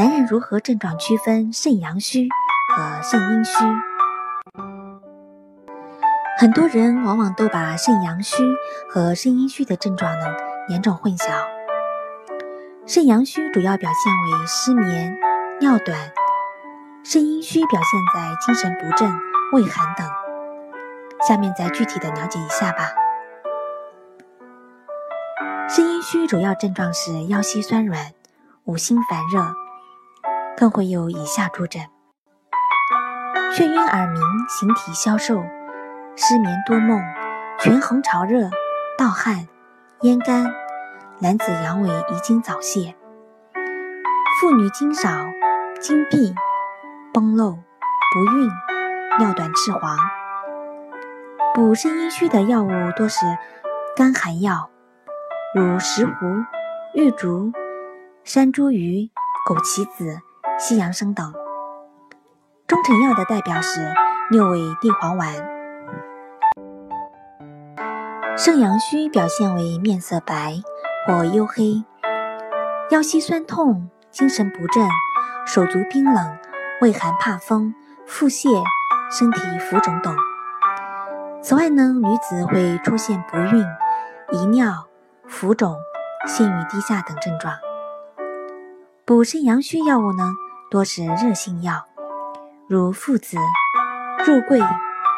男人如何症状区分肾阳虚和肾阴虚？很多人往往都把肾阳虚和肾阴虚的症状呢严重混淆。肾阳虚主要表现为失眠、尿短；肾阴虚表现在精神不振、畏寒等。下面再具体的了解一下吧。肾阴虚主要症状是腰膝酸软、五心烦热，更会有以下诸症：眩晕耳鸣、形体消瘦、失眠多梦、权衡潮热、盗汗、咽干、男子阳痿遗精早泄、妇女经少、经闭、崩漏、不孕、尿短赤黄。补肾阴虚的药物多是甘寒药。如石斛、玉竹、山茱萸、枸杞子、西洋参等。中成药的代表是六味地黄丸。肾阳虚表现为面色白或黝黑，腰膝酸痛、精神不振、手足冰冷、畏寒怕风、腹泻、身体浮肿等。此外呢，女子会出现不孕、遗尿。浮肿、性欲低下等症状。补肾阳虚药物呢，多是热性药，如附子、入桂、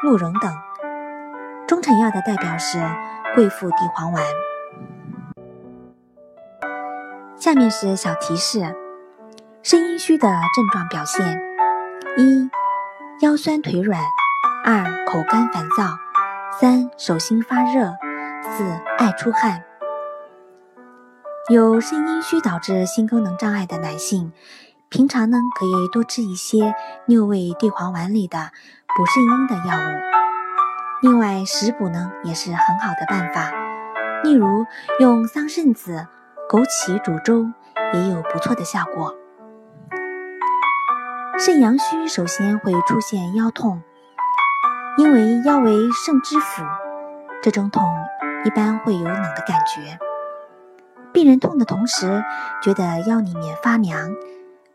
鹿茸等。中成药的代表是桂附地黄丸。下面是小提示：肾阴虚的症状表现：一、腰酸腿软；二、口干烦躁；三、手心发热；四、爱出汗。有肾阴虚导致性功能障碍的男性，平常呢可以多吃一些六味地黄丸里的补肾阴的药物。另外，食补呢也是很好的办法，例如用桑葚子、枸杞煮粥，也有不错的效果。肾阳虚首先会出现腰痛，因为腰为肾之府，这种痛一般会有冷的感觉。病人痛的同时，觉得腰里面发凉，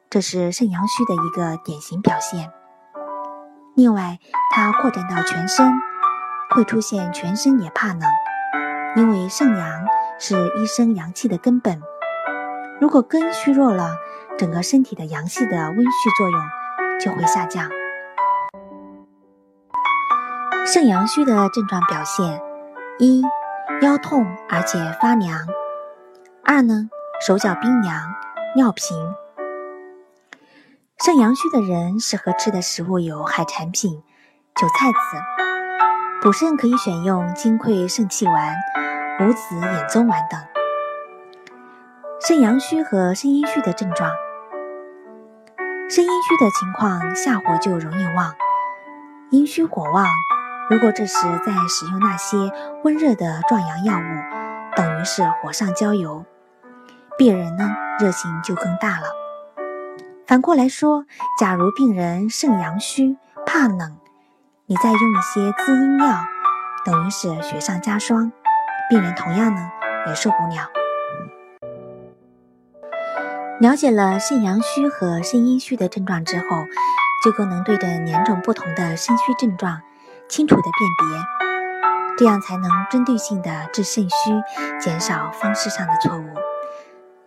这是肾阳虚的一个典型表现。另外，它扩展到全身，会出现全身也怕冷，因为肾阳是一身阳气的根本。如果根虚弱了，整个身体的阳气的温煦作用就会下降。肾阳虚的症状表现：一、腰痛而且发凉。二呢，手脚冰凉，尿频。肾阳虚的人适合吃的食物有海产品、韭菜籽。补肾可以选用金匮肾气丸、五子衍宗丸等。肾阳虚和肾阴虚的症状：肾阴虚的情况，下火就容易旺，阴虚火旺。如果这时再使用那些温热的壮阳药物，等于是火上浇油。病人呢，热性就更大了。反过来说，假如病人肾阳虚，怕冷，你再用一些滋阴药，等于是雪上加霜，病人同样呢也受不了。了解了肾阳虚和肾阴虚的症状之后，就更能对着两种不同的肾虚症状清楚的辨别，这样才能针对性的治肾虚，减少方式上的错误。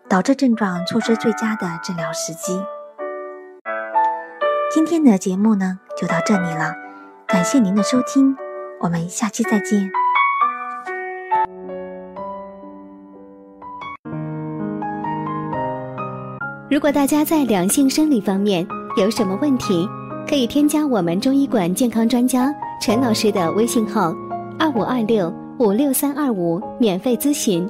导致症状错失最佳的治疗时机。今天的节目呢就到这里了，感谢您的收听，我们下期再见。如果大家在两性生理方面有什么问题，可以添加我们中医馆健康专家陈老师的微信号：二五二六五六三二五，免费咨询。